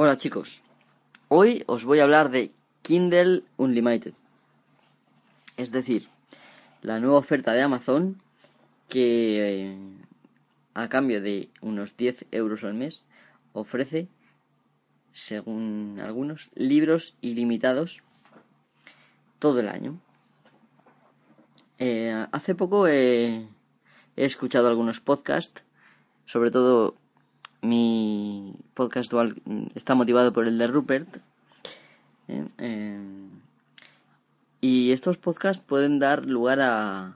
Hola chicos, hoy os voy a hablar de Kindle Unlimited, es decir, la nueva oferta de Amazon que eh, a cambio de unos 10 euros al mes ofrece, según algunos, libros ilimitados todo el año. Eh, hace poco he escuchado algunos podcasts, sobre todo mi podcast está motivado por el de Rupert. Eh, eh, y estos podcasts pueden dar lugar a...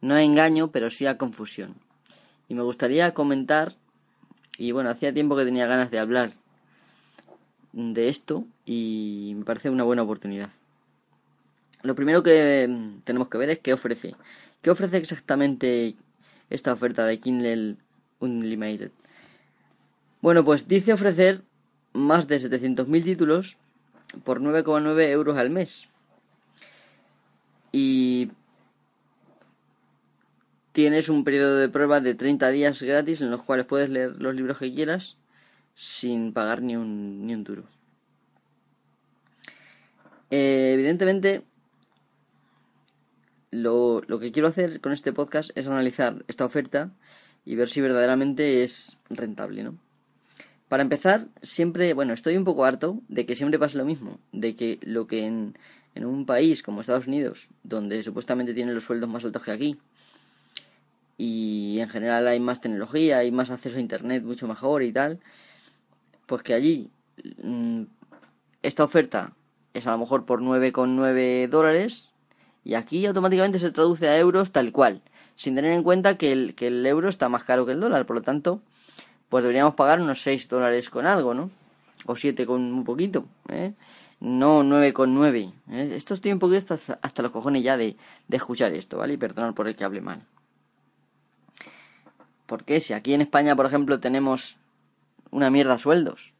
no a engaño, pero sí a confusión. Y me gustaría comentar, y bueno, hacía tiempo que tenía ganas de hablar de esto y me parece una buena oportunidad. Lo primero que tenemos que ver es qué ofrece. ¿Qué ofrece exactamente esta oferta de Kindle Unlimited? Bueno, pues dice ofrecer más de 700.000 títulos por 9,9 euros al mes. Y tienes un periodo de prueba de 30 días gratis en los cuales puedes leer los libros que quieras sin pagar ni un, ni un duro. Eh, evidentemente, lo, lo que quiero hacer con este podcast es analizar esta oferta y ver si verdaderamente es rentable, ¿no? Para empezar, siempre, bueno, estoy un poco harto de que siempre pase lo mismo, de que lo que en, en un país como Estados Unidos, donde supuestamente tienen los sueldos más altos que aquí, y en general hay más tecnología, hay más acceso a Internet mucho mejor y tal, pues que allí mm, esta oferta es a lo mejor por 9,9 dólares y aquí automáticamente se traduce a euros tal cual, sin tener en cuenta que el, que el euro está más caro que el dólar, por lo tanto pues deberíamos pagar unos 6 dólares con algo, ¿no? O 7 con un poquito, ¿eh? No 9 con 9. ¿eh? Esto estoy un poquito hasta, los cojones ya de, de escuchar esto, ¿vale? Y perdonad por el que hable mal. Porque si aquí en España, por ejemplo, tenemos una mierda sueldos,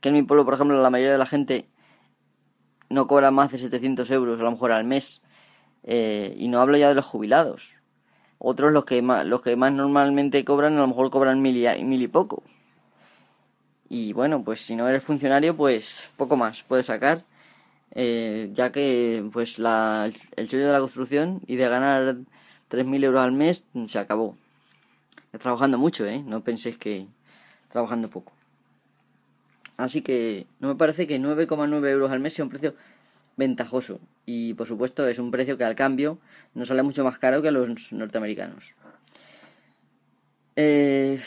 que en mi pueblo, por ejemplo, la mayoría de la gente no cobra más de 700 euros a lo mejor al mes, eh, y no hablo ya de los jubilados, otros los que más, los que más normalmente cobran, a lo mejor cobran mil y, mil y poco. Y bueno, pues si no eres funcionario, pues poco más puedes sacar. Eh, ya que pues la, el chollo de la construcción y de ganar 3.000 euros al mes se acabó. Trabajando mucho, ¿eh? No penséis que trabajando poco. Así que no me parece que 9,9 euros al mes sea un precio ventajoso y por supuesto es un precio que al cambio nos sale mucho más caro que los norteamericanos. Eh,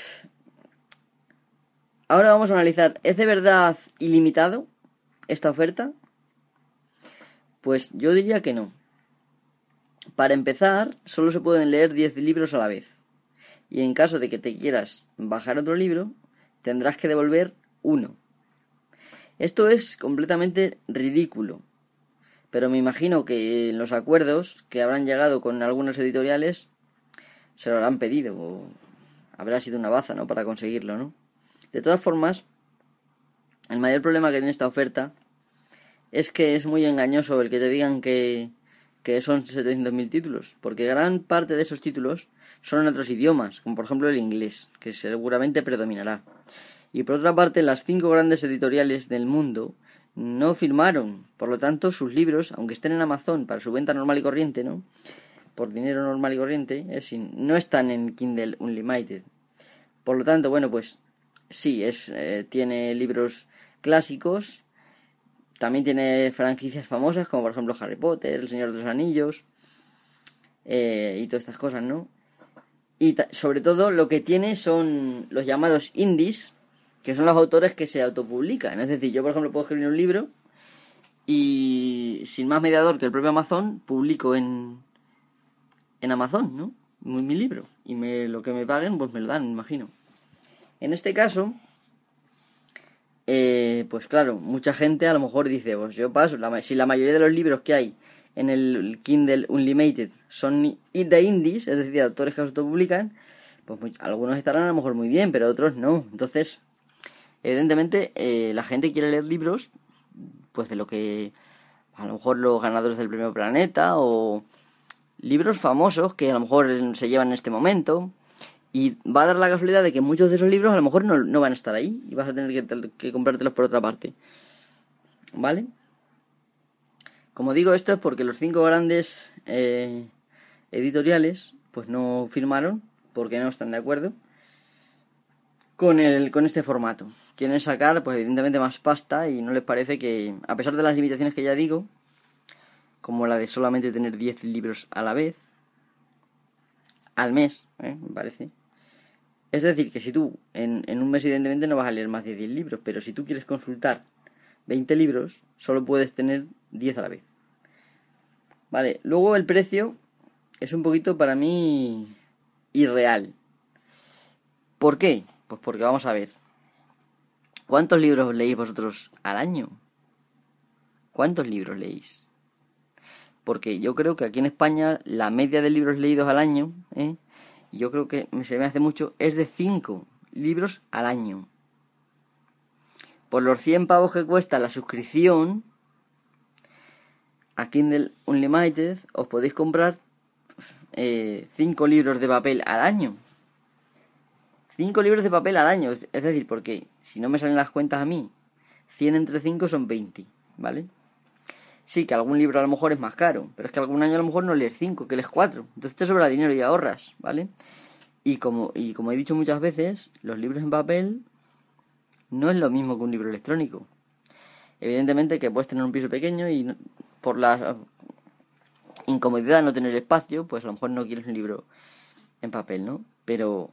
ahora vamos a analizar, ¿es de verdad ilimitado esta oferta? Pues yo diría que no. Para empezar, solo se pueden leer 10 libros a la vez. Y en caso de que te quieras bajar otro libro, tendrás que devolver uno. Esto es completamente ridículo, pero me imagino que en los acuerdos que habrán llegado con algunos editoriales se lo habrán pedido o habrá sido una baza, ¿no? Para conseguirlo, ¿no? De todas formas, el mayor problema que tiene esta oferta es que es muy engañoso el que te digan que, que son 700.000 títulos, porque gran parte de esos títulos son en otros idiomas, como por ejemplo el inglés, que seguramente predominará. Y por otra parte, las cinco grandes editoriales del mundo no firmaron. Por lo tanto, sus libros, aunque estén en Amazon para su venta normal y corriente, ¿no? Por dinero normal y corriente, no están en Kindle Unlimited. Por lo tanto, bueno, pues sí, es, eh, tiene libros clásicos, también tiene franquicias famosas, como por ejemplo Harry Potter, El Señor de los Anillos, eh, y todas estas cosas, ¿no? Y sobre todo lo que tiene son los llamados indies, que son los autores que se autopublican. Es decir, yo por ejemplo puedo escribir un libro y sin más mediador que el propio Amazon publico en, en Amazon, ¿no? Mi, libro. Y me, lo que me paguen, pues me lo dan, imagino. En este caso, eh, pues claro, mucha gente a lo mejor dice, pues yo paso, si la mayoría de los libros que hay en el Kindle Unlimited son de indies, es decir, autores que autopublican, pues algunos estarán a lo mejor muy bien, pero otros no. Entonces, Evidentemente, eh, la gente quiere leer libros, pues de lo que a lo mejor los ganadores del premio Planeta o libros famosos que a lo mejor se llevan en este momento Y va a dar la casualidad de que muchos de esos libros a lo mejor no, van a estar ahí y vas a tener que, que comprártelos por otra parte. ¿Vale? Como digo, esto es porque los cinco grandes eh, editoriales pues no firmaron porque no están de acuerdo con, el, con este formato. Quieren sacar, pues evidentemente, más pasta y no les parece que, a pesar de las limitaciones que ya digo, como la de solamente tener 10 libros a la vez, al mes, ¿eh? me parece. Es decir, que si tú en, en, un mes evidentemente no vas a leer más de 10 libros, pero si tú quieres consultar 20 libros, solo puedes tener 10 a la vez. Vale, luego el precio es un poquito para mí irreal. ¿Por qué? Pues porque vamos a ver. ¿Cuántos libros leéis vosotros al año? ¿Cuántos libros leéis? Porque yo creo que aquí en España la media de libros leídos al año, ¿eh? yo creo que se me hace mucho, es de 5 libros al año. Por los 100 pavos que cuesta la suscripción a Kindle Unlimited, os podéis comprar 5 eh, libros de papel al año. 5 libros de papel al año. Es decir, porque si no me salen las cuentas a mí, 100 entre 5 son 20, ¿vale? Sí, que algún libro a lo mejor es más caro, pero es que algún año a lo mejor no lees 5, que lees 4. Entonces te sobra dinero y ahorras, ¿vale? Y como, y como he dicho muchas veces, los libros en papel no es lo mismo que un libro electrónico. Evidentemente que puedes tener un piso pequeño y por la incomodidad de no tener espacio, pues a lo mejor no quieres un libro en papel, ¿no? Pero,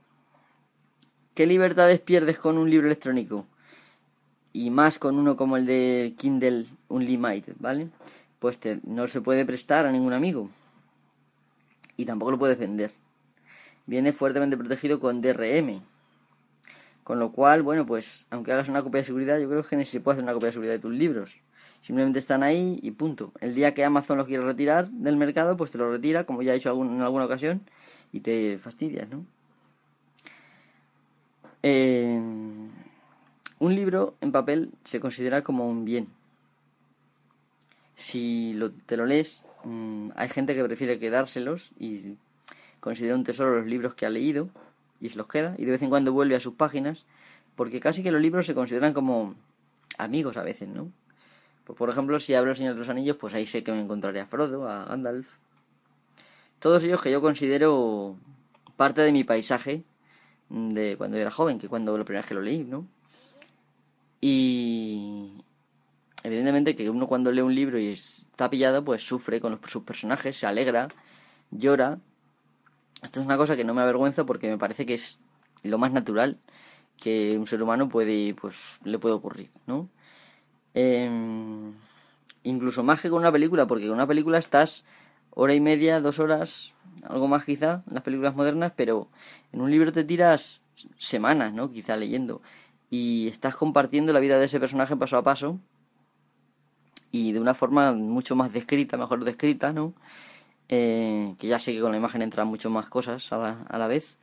¿qué libertades pierdes con un libro electrónico? Y más con uno como el de Kindle Unlimited, ¿vale? Pues no se puede prestar a ningún amigo. Y tampoco lo puedes vender. Viene fuertemente protegido con DRM. Con lo cual, bueno, pues aunque hagas una copia de seguridad, yo creo que ni se puede hacer una copia de seguridad de tus libros. Simplemente están ahí y punto. El día que Amazon los quiere retirar del mercado, pues te lo retira, como ya he hecho en alguna ocasión, y te fastidias, ¿no? Eh, un libro en papel se considera como un bien. Si te lo lees, mm, hay gente que prefiere quedárselos y considera un tesoro los libros que ha leído y se los queda y de vez en cuando vuelve a sus páginas porque casi que los libros se consideran como amigos a veces, ¿no? Pues, por ejemplo, si hablo El Señor de los Anillos, pues ahí sé que me encontraré a Frodo, a Gandalf. Todos ellos que yo considero parte de mi paisaje de cuando era joven, que cuando la primera vez que lo leí, ¿no? Y evidentemente que uno cuando lee un libro y está pillado, pues sufre con sus personajes, se alegra, llora. Esto es una cosa que no me avergüenza porque me parece que es lo más natural que un ser humano puede, pues, le puede ocurrir, ¿no? Em, incluso más que con una película, porque con una película estás hora y media, dos horas, algo más quizá, en las películas modernas, pero en un libro te tiras semanas, ¿no? Quizá leyendo. Y estás compartiendo la vida de ese personaje paso a paso y de una forma mucho más descrita, mejor descrita, ¿no? Eh, que ya sé que con la imagen entran mucho más cosas a la, a la vez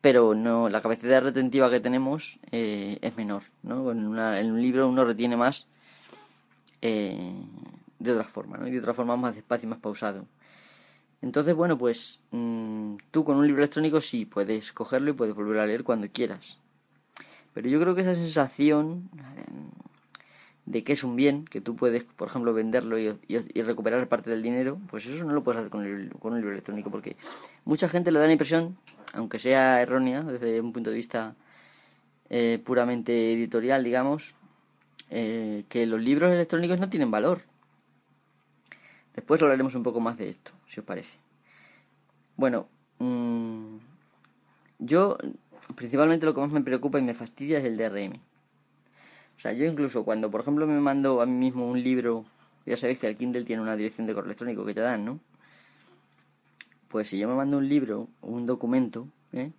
pero no la capacidad retentiva que tenemos eh, es menor ¿no? en, un libro uno retiene más eh, de otra forma ¿no? y de otra forma más despacio y más pausado entonces bueno pues mm, tú con un libro electrónico sí puedes cogerlo y puedes volver a leer cuando quieras pero yo creo que esa sensación de que es un bien, que tú puedes, por ejemplo, venderlo y, recuperar parte del dinero, pues eso no lo puedes hacer con, con un libro electrónico, porque mucha gente le da la impresión aunque sea errónea desde un punto de vista eh, puramente editorial, digamos, eh, que los libros electrónicos no tienen valor. Después hablaremos un poco más de esto, si os parece. Bueno, mm, yo principalmente lo que más me preocupa y me fastidia es el DRM. O sea, yo incluso cuando, por ejemplo, me mando a mí mismo un libro, ya sabéis que el Kindle tiene una dirección de correo electrónico que te dan, ¿no? pues si yo me mando un libro, un documento, ¿eh?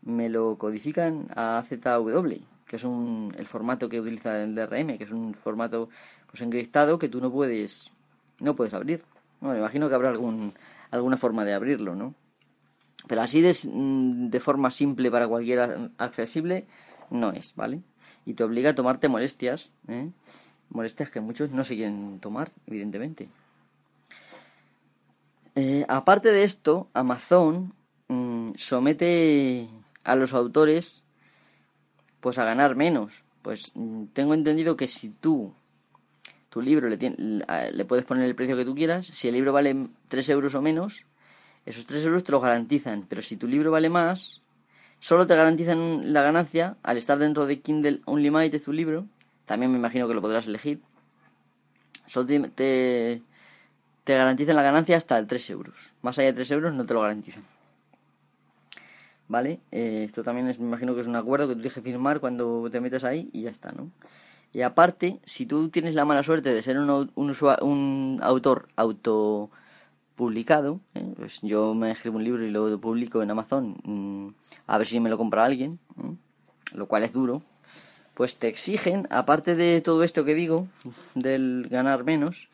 me lo codifican a ZW, que es un, el formato que utiliza el DRM, que es un formato pues encriptado que tú no puedes no puedes abrir. Bueno, imagino que habrá algún, alguna forma de abrirlo, ¿no? Pero así de, de forma simple para cualquiera accesible no es, ¿vale? Y te obliga a tomarte molestias, ¿eh? molestias que muchos no se quieren tomar, evidentemente. Eh, aparte de esto, Amazon mm, somete a los autores pues a ganar menos. Pues mm, tengo entendido que si tú tu libro le, le puedes poner el precio que tú quieras, si el libro vale 3 euros o menos, esos 3 euros te lo garantizan, pero si tu libro vale más, solo te garantizan la ganancia al estar dentro de Kindle Unlimited tu libro, también me imagino que lo podrás elegir, solo te, te, garantizan la ganancia hasta el 3 euros, más allá de 3 euros no te lo garantizan. ¿Vale? Eh, esto también es, me imagino que es un acuerdo que tú tienes que firmar cuando te metes ahí y ya está, ¿no? Y aparte, si tú tienes la mala suerte de ser un, un, un autor autopublicado, ¿eh? pues yo me escribo un libro y lo publico en Amazon, mm, a ver si me lo compra alguien, lo cual es duro, pues te exigen, aparte de todo esto que digo, del ganar menos,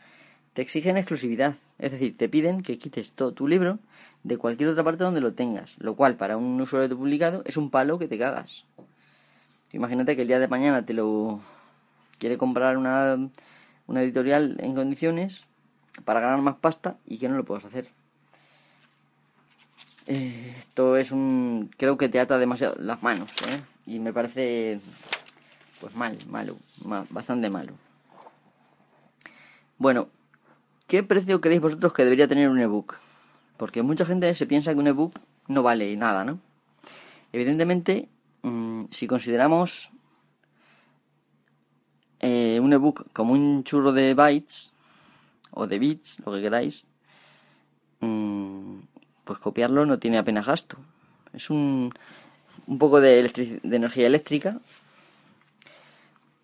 te exigen exclusividad. Es decir, te piden que quites todo tu libro de cualquier otra parte donde lo tengas, lo cual para un usuario publicado es un palo que te cagas. Imagínate que el día de mañana te lo quiere comprar una, una editorial en condiciones para ganar más pasta y que no lo puedas hacer. Eh, esto es un. Creo que te ata demasiado las manos, ¿eh? Y me parece. Pues mal, malo, bastante malo. Bueno, ¿qué precio creéis vosotros que debería tener un ebook? Porque mucha gente se piensa que un ebook no vale nada, ¿no? Evidentemente, mm, si consideramos eh, un ebook como un churro de bytes o de bits, lo que queráis, mm, pues copiarlo no tiene apenas gasto. Es un, un poco de, energía eléctrica,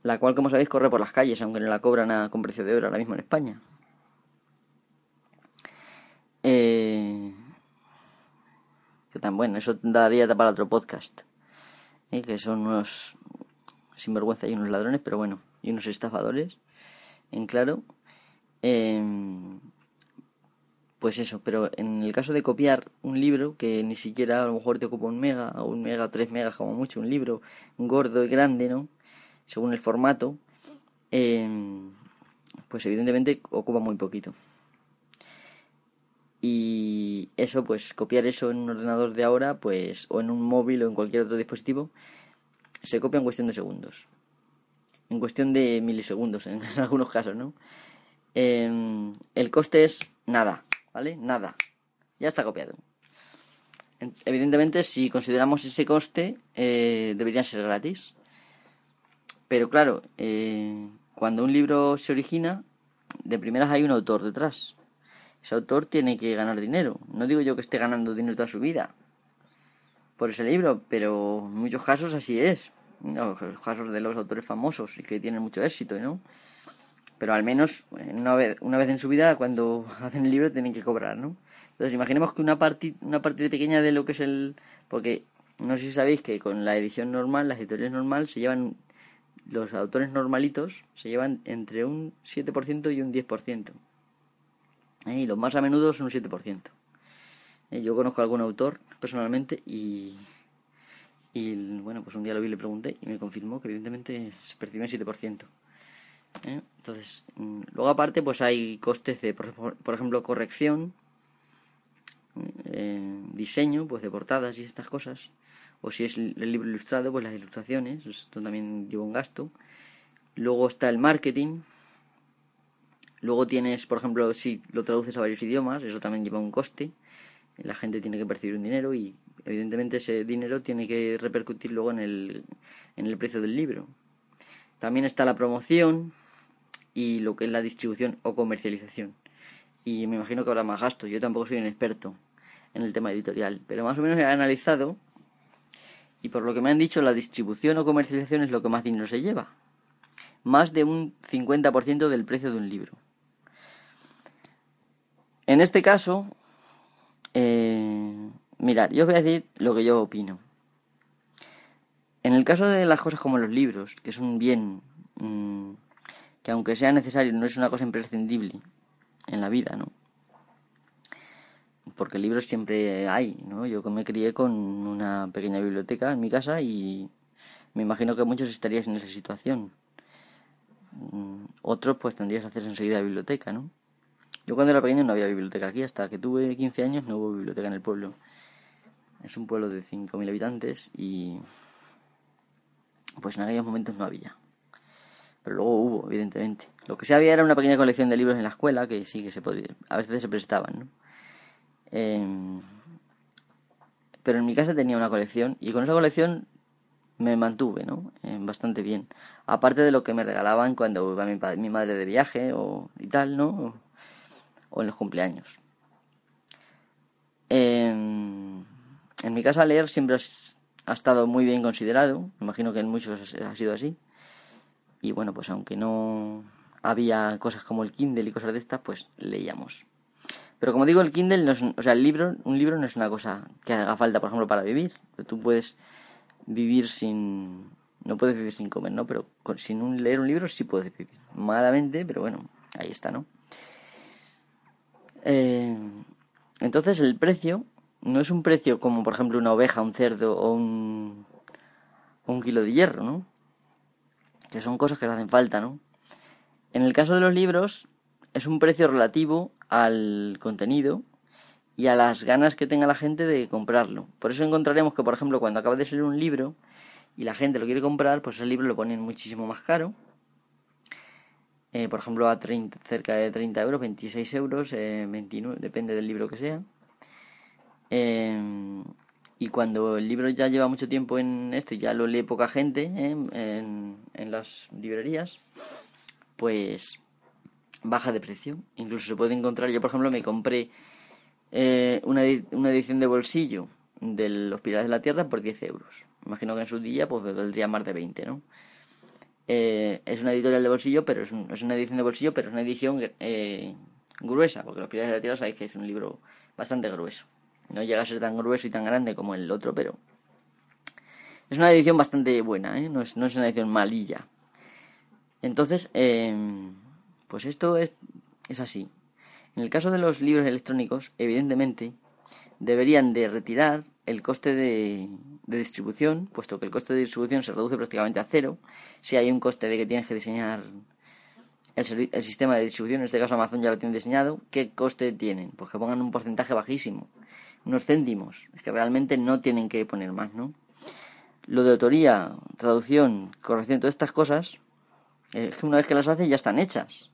la cual, como sabéis, corre por las calles, aunque no la cobran a, con precio de oro ahora mismo en España. Eh, que tan bueno, eso daría para otro podcast. Eh, que son unos sinvergüenza y unos ladrones, pero bueno y unos estafadores, en claro. Em, pues eso, pero en el caso de copiar un libro, que ni siquiera a lo mejor te ocupa un mega, o un mega, tres megas como mucho, un libro gordo y grande, ¿no? Según el formato, em, pues evidentemente ocupa muy poquito. Y eso, pues copiar eso en un ordenador de ahora, pues, o en un móvil o en cualquier otro dispositivo, se copia en cuestión de segundos en cuestión de milisegundos en, algunos casos, ¿no? Em, el coste es nada, ¿vale? Nada. Ya está copiado. Evidentemente, si consideramos ese coste, eh, deberían ser gratis. Pero claro, eh, cuando un libro se origina, de primeras hay un autor detrás. Ese autor tiene que ganar dinero. No digo yo que esté ganando dinero toda su vida por ese libro, pero en muchos casos así es casos de los autores famosos y que tienen mucho éxito, ¿no? Pero al menos una vez, una vez en su vida, cuando hacen el libro, tienen que cobrar, ¿no? Entonces, imaginemos que una parte, una parte pequeña de lo que es el. Porque no sé si sabéis que con la edición normal, las editoriales normal, se llevan. Los autores normalitos se llevan entre un 7% y un 10%. ¿Eh? Y los más a menudo son un 7%. ¿Eh? Yo conozco a algún autor personalmente y y bueno, pues un día lo vi le pregunté y me confirmó que evidentemente se percibe en 7%. ¿eh? Entonces, mm, luego aparte, pues hay costes de, por, ejemplo, corrección, eh, diseño, pues de portadas y estas cosas. O si es el libro ilustrado, pues las ilustraciones, esto también lleva un gasto. Luego está el marketing. Luego tienes, por ejemplo, si lo traduces a varios idiomas, eso también lleva un coste. La gente tiene que percibir un dinero y evidentemente ese dinero tiene que repercutir luego en el, en el precio del libro. También está la promoción y lo que es la distribución o comercialización. Y me imagino que habrá más gastos. Yo tampoco soy un experto en el tema editorial, pero más o menos he analizado y por lo que me han dicho la distribución o comercialización es lo que más dinero se lleva. Más de un 50% del precio de un libro. En este caso, eh, Mirad, yo os voy a decir lo que yo opino. En el caso de las cosas como los libros, que es un bien mm, que aunque sea necesario no es una cosa imprescindible en la vida, ¿no? Porque libros siempre hay, ¿no? Yo me crié con una pequeña biblioteca en mi casa y me imagino que muchos estaríais en esa situación. Mm, otros pues tendrías acceso enseguida la biblioteca, ¿no? Yo cuando era pequeño no había biblioteca aquí, hasta que tuve 15 años no hubo biblioteca en el pueblo. Es un pueblo de 5.000 habitantes y pues en aquellos momentos no había. Pero luego hubo, evidentemente. Lo que sí había era una pequeña colección de libros en la escuela que sí que se podía, a veces se prestaban, ¿no? Em, pero en mi casa tenía una colección y con esa colección me mantuve, ¿no? Em, bastante bien. Aparte de lo que me regalaban cuando iba mi, mi madre de viaje o y tal, ¿no? O, en los cumpleaños. Em, en mi casa leer siempre ha estado muy bien considerado. Imagino que en muchos ha sido así. Y bueno, pues aunque no había cosas como el Kindle y cosas de estas, pues leíamos. Pero como digo, el Kindle o sea, el libro, un libro no es una cosa que haga falta, por ejemplo, para vivir. Tú puedes vivir sin, no puedes vivir sin comer, ¿no? Pero sin leer un libro sí puedes vivir. Malamente, pero bueno, ahí está, ¿no? Eh, entonces el precio no es un precio como, por ejemplo, una oveja, un cerdo o un, kilo de hierro, ¿no? Que son cosas que le hacen falta, ¿no? En el caso de los libros, es un precio relativo al contenido y a las ganas que tenga la gente de comprarlo. Por eso encontraremos que, por ejemplo, cuando acaba de salir un libro y la gente lo quiere comprar, pues ese libro lo ponen muchísimo más caro. Eh, por ejemplo, a 30, cerca de 30 euros, 26 euros, 29, eh, depende del libro que sea. Eh, y cuando el libro ya lleva mucho tiempo en esto y ya lo lee poca gente en, en las librerías, pues baja de precio. Incluso se puede encontrar, yo por ejemplo me compré eh, una, una, edición de bolsillo de Los Pilares de la Tierra por 10 euros. Imagino que en su día pues valdría más de 20, ¿no? Eh, es una editorial de bolsillo, pero es, es, una edición de bolsillo, pero es una edición eh, gruesa, porque Los Pilares de la Tierra sabéis que es un libro bastante grueso. No llega a ser tan grueso y tan grande como el otro, pero es una edición bastante buena, ¿eh? no, es, no es una edición malilla. Entonces, pues esto es, es así. En el caso de los libros electrónicos, evidentemente, deberían de retirar el coste de, distribución, puesto que el coste de distribución se reduce prácticamente a cero. Si hay un coste de que tienes que diseñar el, sistema de distribución, en este caso Amazon ya lo tiene diseñado, ¿qué coste tienen? Pues que pongan un porcentaje bajísimo, unos céntimos. Es que realmente no tienen que poner más, ¿no? Lo de autoría, traducción, corrección, todas estas cosas, es que una vez que las haces ya están hechas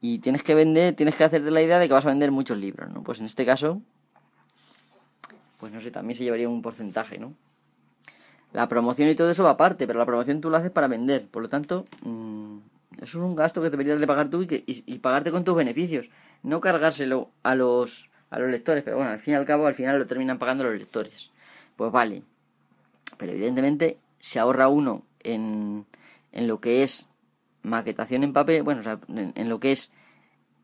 y tienes que vender, tienes que hacerte la idea de que vas a vender muchos libros, ¿no? Pues en este caso, pues no sé, también se llevaría un porcentaje, ¿no? La promoción y todo eso va aparte, pero la promoción tú lo haces para vender, por lo tanto, mm, eso es un gasto que deberías de pagar tú y, que, y, pagarte con tus beneficios, no cargárselo a los, a los lectores, pero bueno, al fin y al cabo, al final lo terminan pagando los lectores. Pues vale, pero evidentemente se ahorra uno en, en lo que es maquetación en papel, bueno, en, lo que es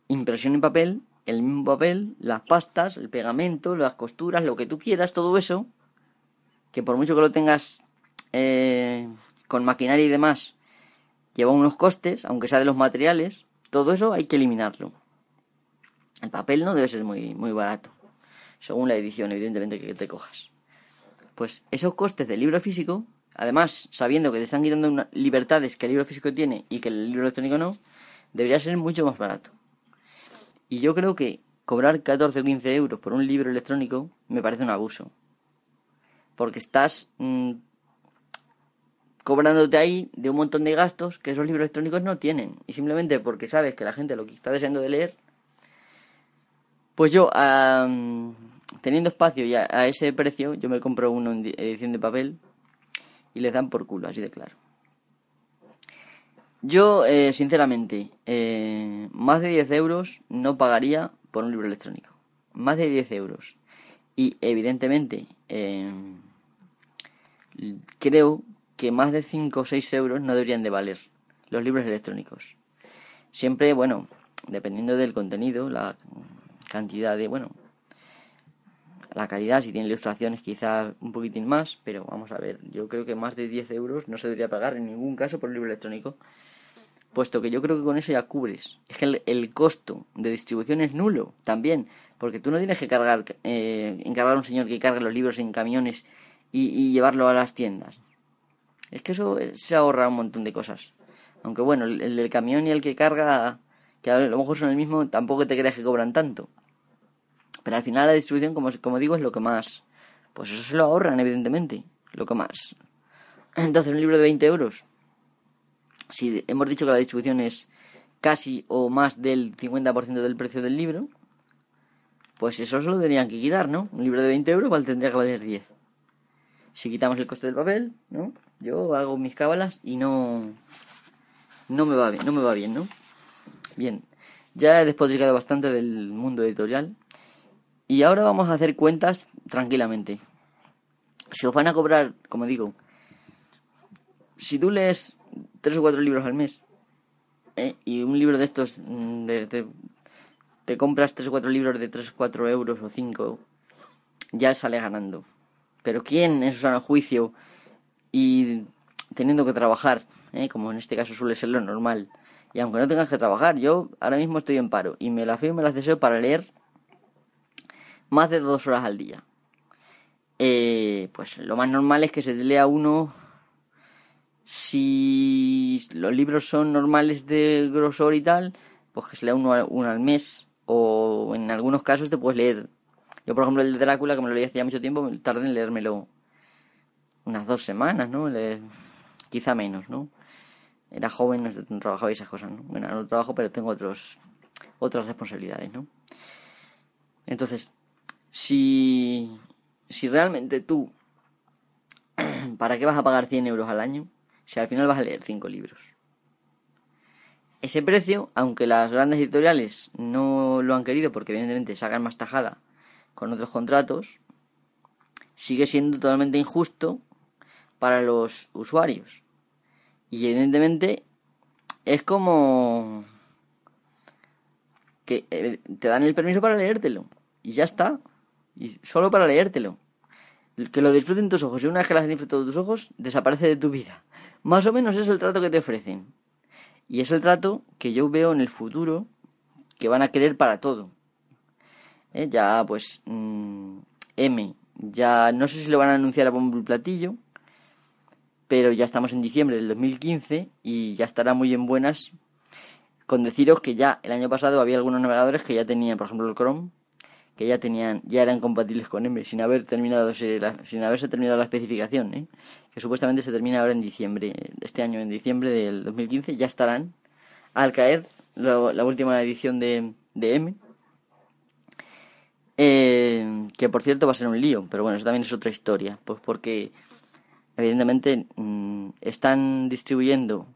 impresión en papel, el mismo papel, las pastas, el pegamento, las costuras, lo que tú quieras, todo eso, que por mucho que lo tengas eh, con maquinaria y demás, lleva unos costes, aunque sea de los materiales, todo eso hay que eliminarlo. El papel no debe ser muy, muy barato, según la edición, evidentemente, que te cojas. Pues esos costes del libro físico Además, sabiendo que te están quitando libertades que el libro físico tiene y que el libro electrónico no, debería ser mucho más barato. Y yo creo que cobrar 14 o 15 euros por un libro electrónico me parece un abuso. Porque estás mm, cobrándote ahí de un montón de gastos que esos libros electrónicos no tienen. Y simplemente porque sabes que la gente lo que está deseando de leer, pues yo, teniendo espacio y a, ese precio, yo me compro una edición de papel y les dan por culo, así de claro. Yo, eh, sinceramente, eh, más de 10 euros no pagaría por un libro electrónico. Más de 10 euros. Y evidentemente, eh, creo que más de 5 o 6 euros no deberían de valer los libros electrónicos. Siempre, bueno, dependiendo del contenido, la cantidad de, bueno, la calidad, si tiene ilustraciones quizás un poquitín más, pero vamos a ver, yo creo que más de 10 euros no se debería pagar en ningún caso por un libro electrónico, puesto que yo creo que con eso ya cubres. Es que el, costo de distribución es nulo también, porque tú no tienes que cargar, eh, encargar a un señor que cargue los libros en camiones y, llevarlo a las tiendas. Es que eso se ahorra un montón de cosas. Aunque bueno, el, el del camión y el que carga, que a lo mejor son el mismo, tampoco te creas que cobran tanto. Pero al final la distribución, como, como digo, es lo que más pues eso se lo ahorran, evidentemente. Lo que más. Entonces, un libro de 20 euros, si hemos dicho que la distribución es casi o más del 50% del precio del libro, pues eso se lo tendrían que quitar, ¿no? Un libro de 20 euros ¿cuál tendría que valer 10. Si quitamos el coste del papel, ¿no? Yo hago mis cábalas y no no me va bien, no me va bien, ¿no? Bien, ya he despotricado bastante del mundo editorial y ahora vamos a hacer cuentas tranquilamente. Si os van a cobrar, como digo, si tú lees tres o cuatro libros al mes ¿eh? y un libro de estos mm, te compras tres o cuatro libros de tres o cuatro euros o cinco, ya sale ganando. Pero ¿quién en su sano juicio y teniendo que trabajar, ¿eh? como en este caso suele ser lo normal, y aunque no tengas que trabajar, yo ahora mismo estoy en paro y me la fío y me las deseo para leer más de dos horas al día. Eh, pues lo más normal es que se lea uno si los libros son normales de grosor y tal, pues que se lea uno, uno al mes o en algunos casos te puedes leer. Yo, por ejemplo, el de Drácula, que me lo leí hace ya mucho tiempo, tardé en leérmelo unas dos semanas, ¿no? quizá menos, ¿no? Era joven, no trabajaba esas cosas, ¿no? Bueno, no trabajo, pero tengo otros, otras responsabilidades, ¿no? Entonces, si, si realmente tú, ¿para qué vas a pagar 100 euros al año? Si al final vas a leer 5 libros. Ese precio, aunque las grandes editoriales no lo han querido porque evidentemente sacan más tajada con otros contratos, sigue siendo totalmente injusto para los usuarios. Y evidentemente es como que eh, te dan el permiso para leértelo. Y ya está. Y solo para leértelo. Que lo disfruten tus ojos. Y una vez que lo has disfrutado tus ojos, desaparece de tu vida. Más o menos es el trato que te ofrecen. Y es el trato que yo veo en el futuro que van a querer para todo. Eh, ya, pues, mm, M. Ya no sé si lo van a anunciar a bombo platillo pero ya estamos en diciembre del 2015 y ya estará muy en buenas con deciros que ya el año pasado había algunos navegadores que ya tenían, por ejemplo el Chrome, que ya tenían, ya eran compatibles con M, sin haber terminado, sin haberse terminado la especificación, ¿eh? que supuestamente se termina ahora en diciembre, este año en diciembre del 2015, ya estarán al caer la, última edición de, de M, eh, que por cierto va a ser un lío, pero bueno, eso también es otra historia, pues porque evidentemente mm, están distribuyendo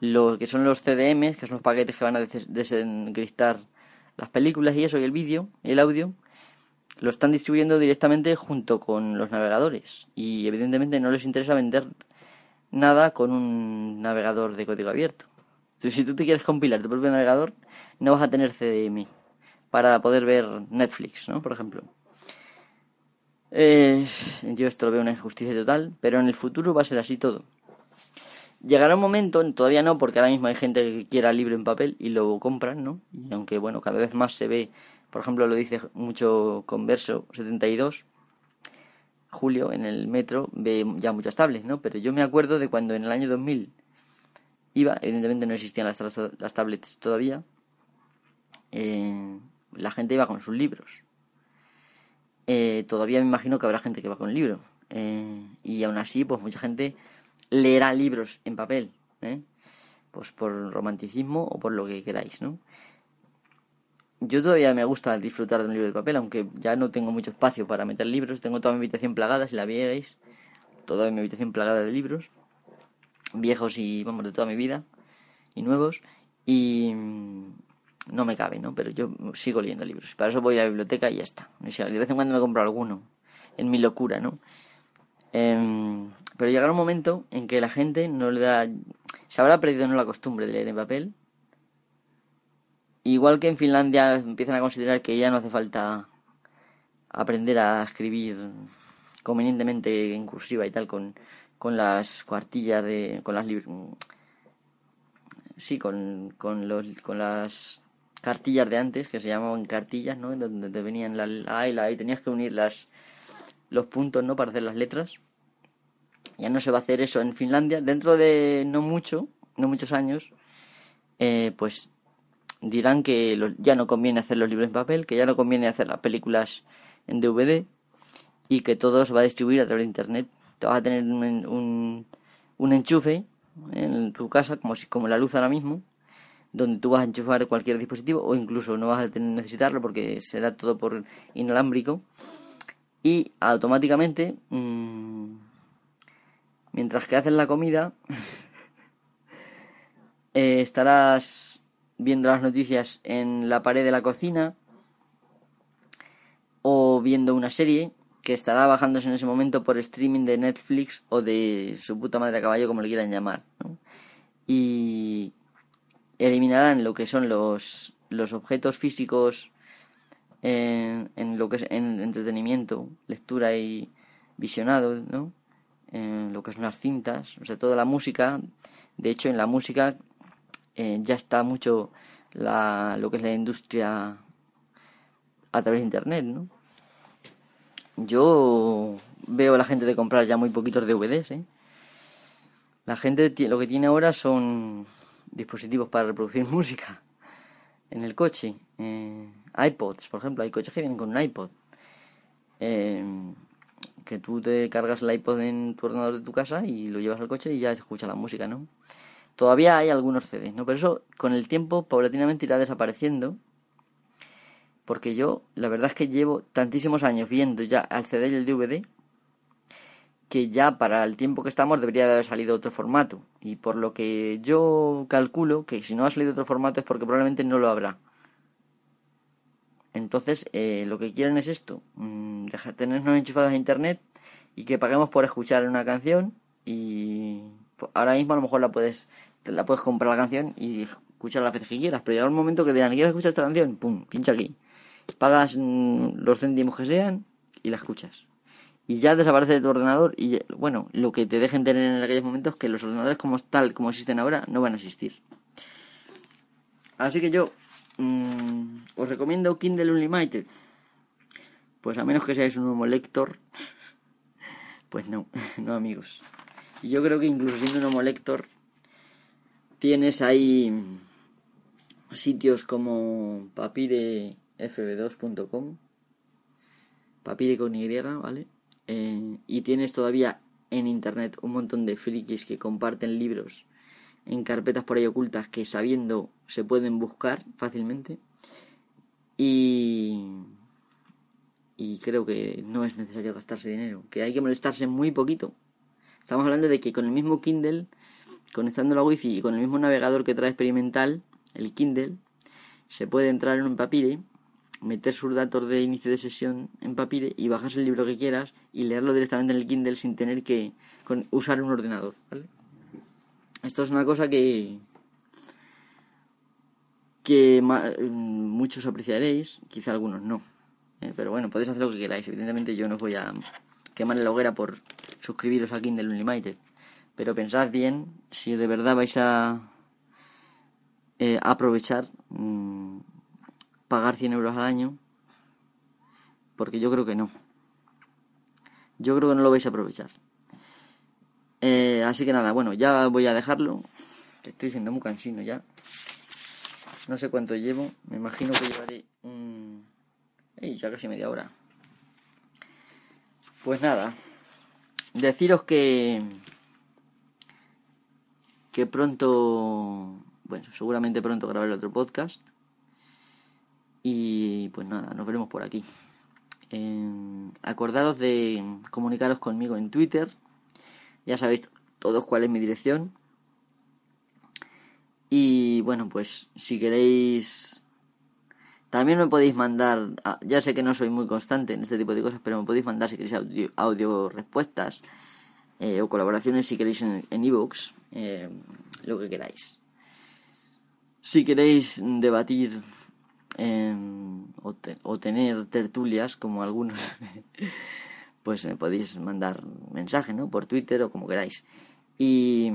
lo que son los CDM, que son los paquetes que van a desencriptar las películas y eso, y el vídeo, el audio, lo están distribuyendo directamente junto con los navegadores. Y evidentemente no les interesa vender nada con un navegador de código abierto. Entonces, si tú te quieres compilar tu propio navegador, no vas a tener CDM para poder ver Netflix, ¿no? Por ejemplo. Eh, yo esto lo veo una injusticia total, pero en el futuro va a ser así todo. Llegará un momento, todavía no, porque ahora mismo hay gente que quiera libro en papel y lo compran, ¿no? Y aunque, bueno, cada vez más se ve, por ejemplo, lo dice mucho Converso 72, Julio, en el metro, ve ya muchas tablets, ¿no? Pero yo me acuerdo de cuando en el año 2000 iba, evidentemente no existían las, las tablets todavía, eh, la gente iba con sus libros eh, todavía me imagino que habrá gente que va con libro. Eh, y aún así, pues mucha gente leerá libros en papel, ¿eh? pues por romanticismo o por lo que queráis, ¿no? Yo todavía me gusta disfrutar de un libro de papel, aunque ya no tengo mucho espacio para meter libros. Tengo toda mi habitación plagada, si la vierais, toda mi habitación plagada de libros, viejos y, vamos, de toda mi vida, y nuevos. Y, no me cabe, ¿no? Pero yo sigo leyendo libros. Para eso voy a la biblioteca y ya está. de vez en cuando me compro alguno, en mi locura, ¿no? Em, pero llegará un momento en que la gente no le da... Se habrá perdido ¿no? la costumbre de leer en papel. Igual que en Finlandia empiezan a considerar que ya no hace falta aprender a escribir convenientemente en cursiva y tal con, con las cuartillas de... con las... Sí, con, con, los, con las cartillas de antes, que se llamaban cartillas, ¿no? Donde te venían la A y la y tenías que unir las, los puntos, ¿no? Para hacer las letras. Ya no se va a hacer eso en Finlandia. Dentro de no mucho, no muchos años, eh, pues dirán que ya no conviene hacer los libros en papel, que ya no conviene hacer las películas en DVD y que todo se va a distribuir a través de internet. Te vas a tener un, un, un enchufe en tu casa, como, si, como la luz ahora mismo, donde tú vas a enchufar cualquier dispositivo o incluso no vas a necesitarlo porque será todo por inalámbrico y automáticamente mmm, mientras que haces la comida eh, estarás viendo las noticias en la pared de la cocina o viendo una serie que estará bajándose en ese momento por streaming de Netflix o de su puta madre a caballo como le quieran llamar y eliminarán lo que son los, los objetos físicos en, en lo que es en entretenimiento, lectura y visionado, ¿no? Lo que son las cintas, o sea, toda la música. De hecho, en la música eh, ya está mucho lo que es la industria a través de internet, ¿no? Yo veo a la gente de comprar ya muy poquitos DVDs, ¿eh? La gente lo que tiene ahora son dispositivos para reproducir música en el coche. Eh, iPods, por ejemplo, hay coches que vienen con un iPod. Eh, que tú te cargas el iPod en tu ordenador de tu casa y lo llevas al coche y ya escucha la música, ¿no? Todavía hay algunos CDs, ¿no? Pero eso con el tiempo paulatinamente irá desapareciendo. Porque yo, la verdad es que llevo tantísimos años viendo ya al CD y el DVD que ya para el tiempo que estamos debería de haber salido otro formato. Y por lo que yo calculo que si no ha salido otro formato es porque probablemente no lo habrá. Entonces, eh, lo que quieren es esto, mmm, dejar, tenernos enchufados a internet y que paguemos por escuchar una canción y ahora mismo a lo mejor la puedes la puedes comprar la canción y escuchar la vez que quieras, pero llega un momento que dirán, ¿quieres escuchar esta canción? Pum, pincha aquí. Pagas mmm, los céntimos que sean y la escuchas y ya desaparece de tu ordenador y bueno, lo que te dejen tener en aquellos momentos que los ordenadores como tal como existen ahora no van a existir. Así que yo mmm, os recomiendo Kindle Unlimited. Pues a menos que seáis un nuevo lector, pues no, no amigos. Y yo creo que incluso siendo un nuevo lector tienes ahí sitios como papirefb2.com, papire con Y, ¿vale? Eh, y tienes todavía en internet un montón de frikis que comparten libros en carpetas por ahí ocultas que sabiendo se pueden buscar fácilmente y y creo que no es necesario gastarse dinero, que hay que molestarse muy poquito. Estamos hablando de que con el mismo Kindle, conectando la wifi y con el mismo navegador que trae experimental, el Kindle, se puede entrar en un papire meter sus datos de inicio de sesión en papel y bajarse el libro que quieras y leerlo directamente en el Kindle sin tener que usar un ordenador. ¿vale? Esto es una cosa que que muchos apreciaréis, quizá algunos no. ¿eh? Pero bueno, podéis hacer lo que queráis. Evidentemente yo no os voy a quemar la hoguera por suscribiros a Kindle Unlimited. Pero pensad bien si de verdad vais a eh, aprovechar mmm, pagar 100 euros al año, porque yo creo que no. Yo creo que no lo vais a aprovechar. Eh, así que nada, bueno, ya voy a dejarlo. Estoy siendo muy cansino ya. No sé cuánto llevo. Me imagino que llevaré un... ya casi media hora. Pues nada. Deciros que... Que pronto... Bueno, seguramente pronto grabaré otro podcast. Y pues nada, nos veremos por aquí. Acordaros de comunicaros conmigo en Twitter. Ya sabéis todos cuál es mi dirección. Y bueno, pues si queréis... También me podéis mandar, ah, ya sé que no soy muy constante en este tipo de cosas, pero me podéis mandar si queréis audio, respuestas eh, o colaboraciones si queréis en ebooks, eh, lo que queráis. Si queréis debatir o, tener tertulias como algunos, pues me podéis mandar mensaje, ¿no? Por Twitter o como queráis. Y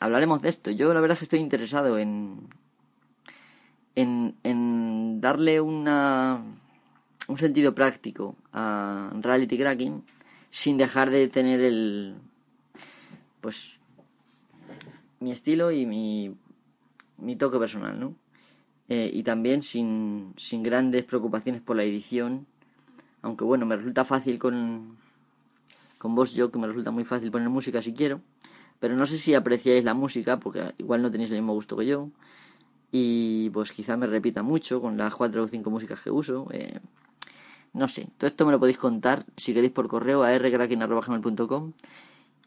hablaremos de esto. Yo la verdad es que estoy interesado en, en, en darle una, un sentido práctico a Reality Cracking sin dejar de tener el, pues, mi estilo y mi, mi toque personal, ¿no? Eh, y también sin, sin grandes preocupaciones por la edición, aunque bueno, me resulta fácil con, con voz yo que me resulta muy fácil poner música si quiero. Pero no sé si apreciáis la música, porque igual no tenéis el mismo gusto que yo. Y pues quizá me repita mucho con las cuatro o cinco músicas que uso. Eh, no sé, todo esto me lo podéis contar si queréis por correo a rkraken.com.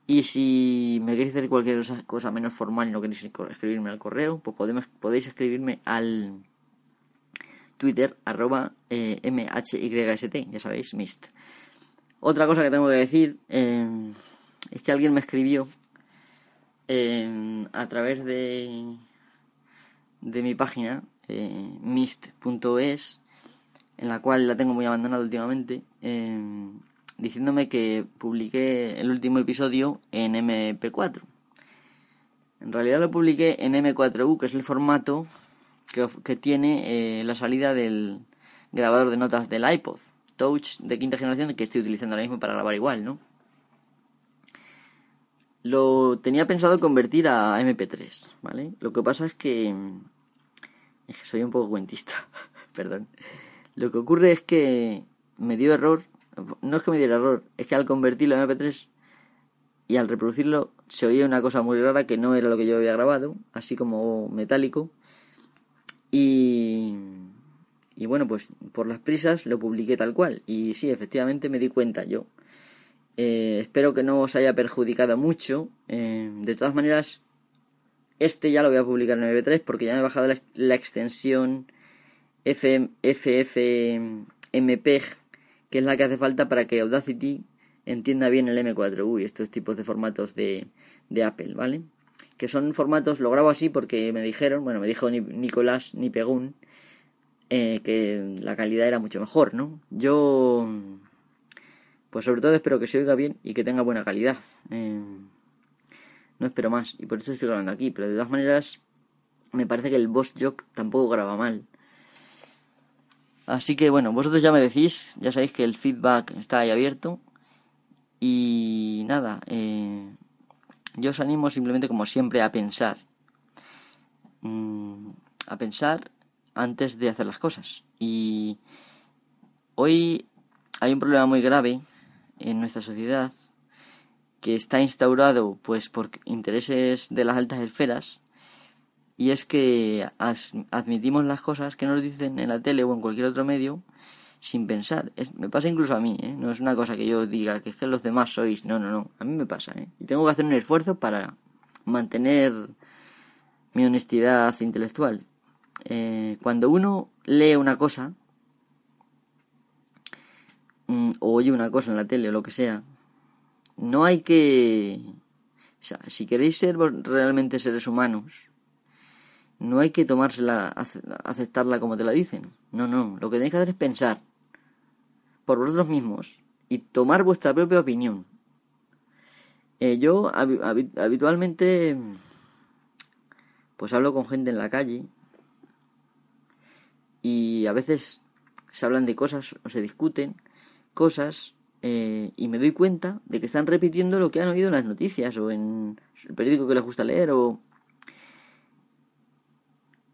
Y si me queréis hacer cualquier cosa, menos formal y no queréis escribirme al correo, pues podéis escribirme al Twitter arroba eh, MHYST, ya sabéis, MIST. Otra cosa que tengo que decir eh, es que alguien me escribió eh, a través de, de mi página, mist.es, en la cual la tengo muy abandonada últimamente, diciéndome que publiqué el último episodio en MP4. En realidad lo publiqué en M4U, que es el formato que, tiene eh, la salida del grabador de notas del iPod De quinta generación que estoy utilizando ahora mismo para grabar igual, ¿no? Lo tenía pensado convertir a MP3, ¿vale? Lo que pasa es que, es que soy un poco cuentista, perdón. Lo que ocurre es que me dio error no es que me diera error, es que al convertirlo en MP3 y al reproducirlo se oía una cosa muy rara que no era lo que yo había grabado, así como metálico. Y, y bueno, pues por las prisas lo publiqué tal cual. Y sí, efectivamente me di cuenta yo. Eh, espero que no os haya perjudicado mucho. Eh, de todas maneras, este ya lo voy a publicar en MP3 porque ya me he bajado la, extensión FFmpeg que es la que hace falta para que Audacity entienda bien el M4U y estos tipos de formatos de, Apple, ¿vale? Que son formatos, lo grabo así porque me dijeron, bueno, me dijo Nicolás Nipegún eh, que la calidad era mucho mejor, ¿no? Yo, pues sobre todo espero que se oiga bien y que tenga buena calidad. Eh, no espero más y por eso estoy grabando aquí, pero de todas maneras me parece que el Boss Jock tampoco graba mal. Así que bueno, vosotros ya me decís, ya sabéis que el feedback está ahí abierto. Y nada, eh, yo os animo simplemente como siempre a pensar. Mm, a pensar antes de hacer las cosas. Y hoy hay un problema muy grave en nuestra sociedad que está instaurado pues por intereses de las altas esferas y es que admitimos las cosas que nos dicen en la tele o en cualquier otro medio sin pensar. me pasa incluso a mí, ¿eh? no es una cosa que yo diga que es que los demás sois, no, no, no, a mí me pasa. ¿eh? Y tengo que hacer un esfuerzo para mantener mi honestidad intelectual. Eh, cuando uno lee una cosa, mm, o oye una cosa en la tele o lo que sea, no hay que... O sea, si queréis ser realmente seres humanos, no hay que tomársela, aceptarla como te la dicen. No, no. Lo que tenéis que hacer es pensar por vosotros mismos y tomar vuestra propia opinión. Eh, yo habitualmente pues hablo con gente en la calle y a veces se hablan de cosas o se discuten cosas eh, y me doy cuenta de que están repitiendo lo que han oído en las noticias o en el periódico que les gusta leer o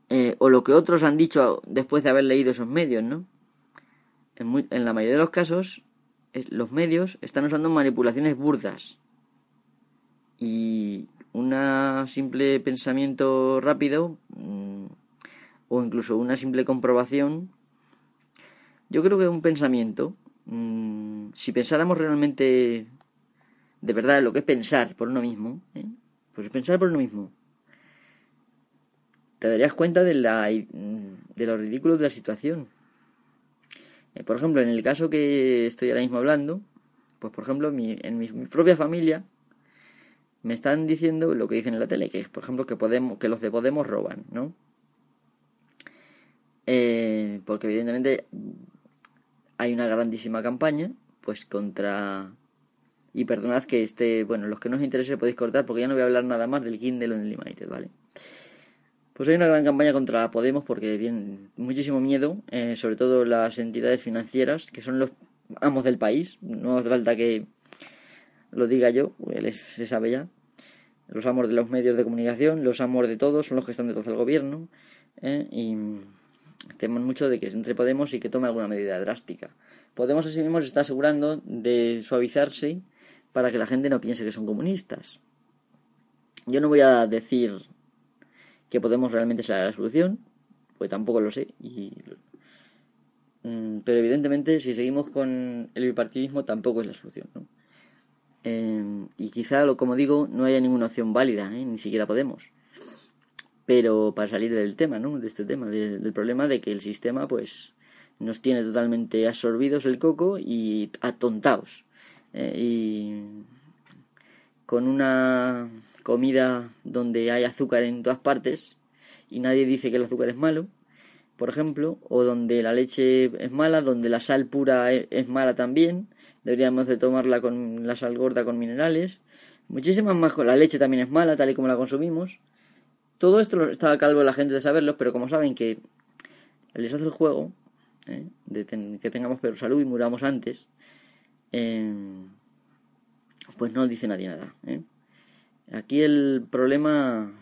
eh, o lo que otros han dicho después de haber leído esos medios, ¿no? En, la mayoría de los casos, los medios están usando manipulaciones burdas y un simple pensamiento rápido mm, o incluso una simple comprobación. Yo creo que un pensamiento, mm, si pensáramos realmente de verdad lo que es pensar por uno mismo, ¿eh? pues pensar por uno mismo te darías cuenta de, la, de lo ridículo de la situación. Eh, por ejemplo, en el caso que estoy ahora mismo hablando, pues por ejemplo, en mi, propia familia me están diciendo lo que dicen en la tele, que es, por ejemplo, que, Podemos, que los de Podemos roban, ¿no? Eh, porque evidentemente hay una grandísima campaña, pues contra... Y perdonad que este, bueno, los que no os interese podéis cortar porque ya no voy a hablar nada más del Kindle Unlimited, ¿vale? Pues hay una gran campaña contra Podemos porque tienen muchísimo miedo, eh, sobre todo las entidades financieras, que son los amos del país. No hace falta que lo diga yo, se sabe ya. Los amos de los medios de comunicación, los amos de todos, son los que están detrás del gobierno. Eh, y temen mucho de que entre Podemos y que tome alguna medida drástica. Podemos asimismo se está asegurando de suavizarse para que la gente no piense que son comunistas. Yo no voy a decir que Podemos realmente ser la solución, pues tampoco lo sé. Y, mm, pero evidentemente, si seguimos con el bipartidismo, tampoco es la solución. Eh, y quizá, como digo, no haya ninguna opción válida, ¿eh? ni siquiera Podemos. Pero para salir del tema, ¿no? De este tema, del problema de que el sistema, pues, nos tiene totalmente absorbidos el coco y atontados. Eh, y con una comida donde hay azúcar en todas partes y nadie dice que el azúcar es malo, por ejemplo, o donde la leche es mala, donde la sal pura e, es mala también, deberíamos de tomarla con la sal gorda con minerales, muchísimas más, la leche también es mala tal y como la consumimos. Todo esto estaba calvo la gente de saberlo, pero como saben que les hace el juego, ¿eh? de que tengamos peor salud y muramos antes, eh, pues no dice nadie nada. ¿eh? Aquí el problema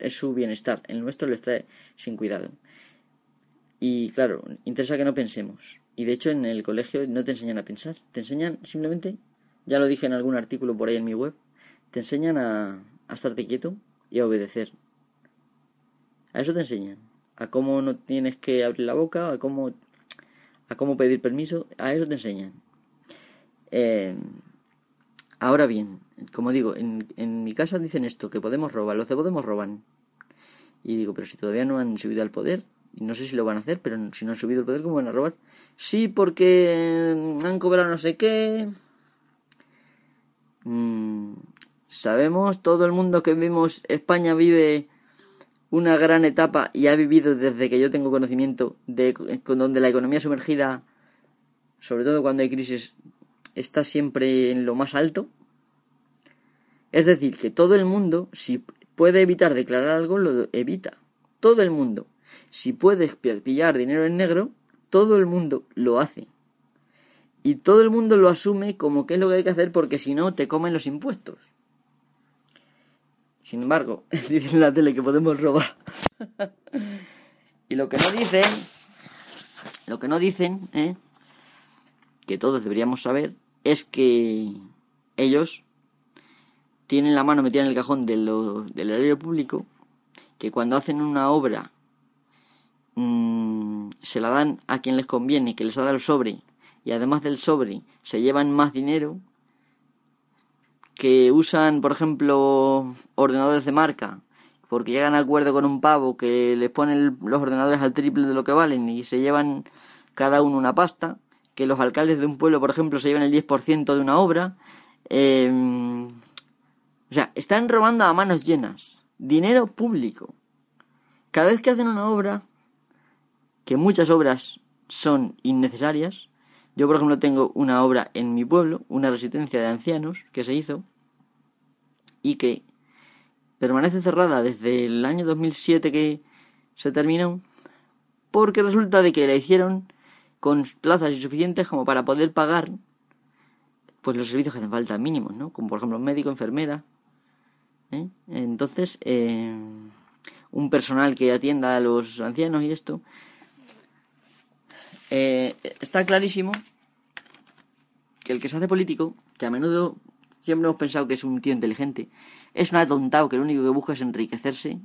es su bienestar, el nuestro le está sin cuidado. Y claro, interesa que no pensemos. Y de hecho en el colegio no te enseñan a pensar, te enseñan simplemente, ya lo dije en algún artículo por ahí en mi web, te enseñan a, a estarte quieto y a obedecer. A eso te enseñan. A cómo no tienes que abrir la boca, a cómo, a cómo pedir permiso, a eso te enseñan. Eh, ahora bien, como digo, en, en mi casa dicen esto, que Podemos robar, los de Podemos roban. Y digo, pero si todavía no han subido al poder, y no sé si lo van a hacer, pero si no han subido al poder, ¿cómo van a robar? Sí, porque han cobrado no sé qué. Mm, sabemos, todo el mundo que vivimos, España vive una gran etapa y ha vivido desde que yo tengo conocimiento de con donde la economía sumergida, sobre todo cuando hay crisis, está siempre en lo más alto. Es decir, que todo el mundo, si puede evitar declarar algo, lo evita. Todo el mundo. Si puede pillar dinero en negro, todo el mundo lo hace. Y todo el mundo lo asume como que es lo que hay que hacer porque si no te comen los impuestos. Sin embargo, dicen en la tele que podemos robar. y lo que no dicen, lo que no dicen, ¿eh? que todos deberíamos saber, es que ellos tienen la mano metida en el cajón de del erario público, que cuando hacen una obra mmm, se la dan a quien les conviene, que les da el sobre, y además del sobre se llevan más dinero, que usan, por ejemplo, ordenadores de marca, porque llegan a acuerdo con un pavo que les ponen los ordenadores al triple de lo que valen y se llevan cada uno una pasta, que los alcaldes de un pueblo, por ejemplo, se llevan el 10% de una obra, eh, o sea, están robando a manos llenas. Dinero público. Cada vez que hacen una obra, que muchas obras son innecesarias, yo por ejemplo tengo una obra en mi pueblo, una residencia de ancianos que se hizo y que permanece cerrada desde el año 2007 que se terminó, porque resulta de que la hicieron con plazas insuficientes como para poder pagar pues los servicios que hacen falta mínimos, ¿no? Como por ejemplo médico, enfermera, ¿eh? Entonces, eh, un personal que atienda a los ancianos y esto, eh, está clarísimo que el que se hace político, que a menudo siempre hemos pensado que es un tío inteligente, es un atontado que lo único que busca es enriquecerse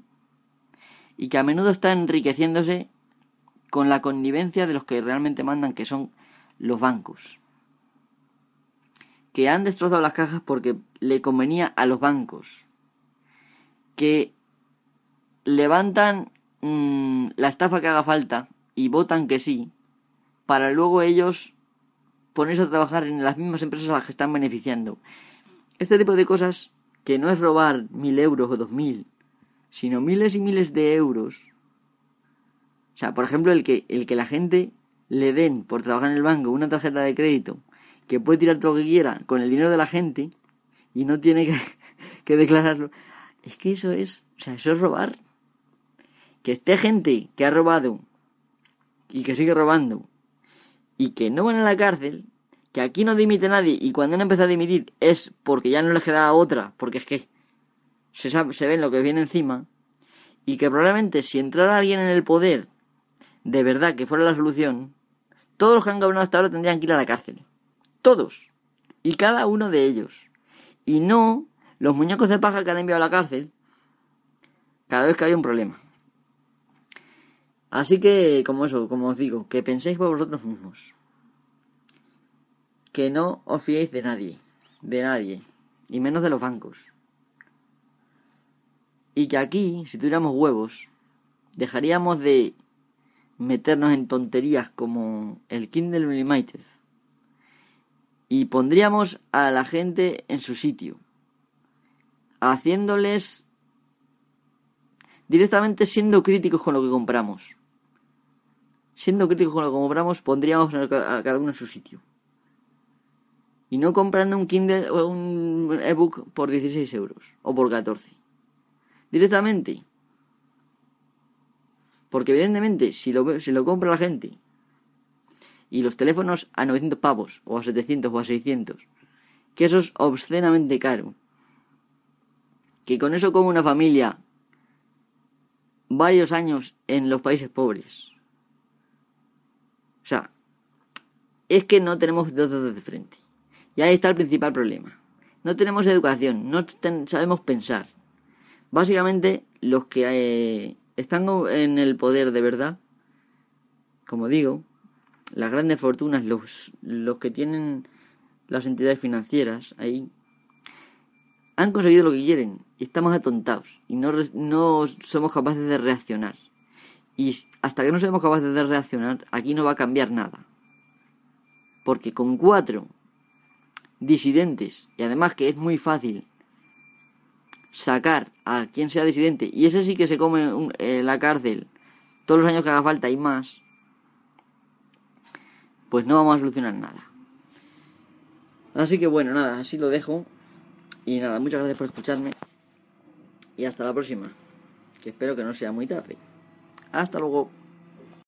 y que a menudo está enriqueciéndose con la connivencia de los que realmente mandan, que son los bancos. Que han destrozado las cajas porque le convenía a los bancos que levantan mm, la estafa que haga falta y votan que sí, para luego ellos ponerse a trabajar en las mismas empresas a las que están beneficiando. Este tipo de cosas, que no es robar mil euros o dos mil, sino miles y miles de euros. O sea, por ejemplo, el que, el que la gente le den por trabajar en el banco una tarjeta de crédito que puede tirar todo lo que quiera con el dinero de la gente y no tiene que, que declararlo. Es que eso es, o sea, eso es robar. Que esté gente que ha robado y que sigue robando y que no van a la cárcel, que aquí no dimite nadie y cuando han empezado a dimitir es porque ya no les queda otra, porque es que se, sabe, se ve lo que viene encima y que probablemente si entrara alguien en el poder de verdad que fuera la solución, todos los que han gobernado hasta ahora tendrían que ir a la cárcel. Todos. y cada uno de ellos. Y no los muñecos de paja que han enviado a la cárcel cada vez que hay un problema. Así que, como eso, como os digo, que penséis por vosotros mismos. Que no os fiéis de nadie, de nadie, y menos de los bancos. Y que aquí, si tuviéramos huevos, dejaríamos de meternos en tonterías como el Kindle Unlimited y pondríamos a la gente en su sitio, haciéndoles directamente siendo críticos con lo que compramos. Siendo críticos con lo que compramos, pondríamos a cada uno en su sitio. Y no comprando un Kindle o un ebook por 16 euros o por 14. Directamente. Porque evidentemente, si lo, si lo compra la gente y los teléfonos a 900 pavos, o a 700 o a 600, que eso es obscenamente caro. Que con eso como una familia varios años en los países pobres. Sea, es que no tenemos dos dedos de frente. Y ahí está el principal problema. No tenemos educación, no sabemos pensar. Básicamente, los que eh, están en el poder de verdad, como digo, las grandes fortunas, los, que tienen las entidades financieras ahí, han conseguido lo que quieren y estamos atontados y no somos capaces de reaccionar. Y hasta que no seamos capaces de reaccionar, aquí no va a cambiar nada. Porque con cuatro disidentes, y además que es muy fácil sacar a quien sea disidente, y ese sí que se come eh, la cárcel todos los años que haga falta y más, pues no vamos a solucionar nada. Así que bueno, nada, así lo dejo. Y nada, muchas gracias por escucharme. Y hasta la próxima. Que espero que no sea muy tarde. Hasta luego.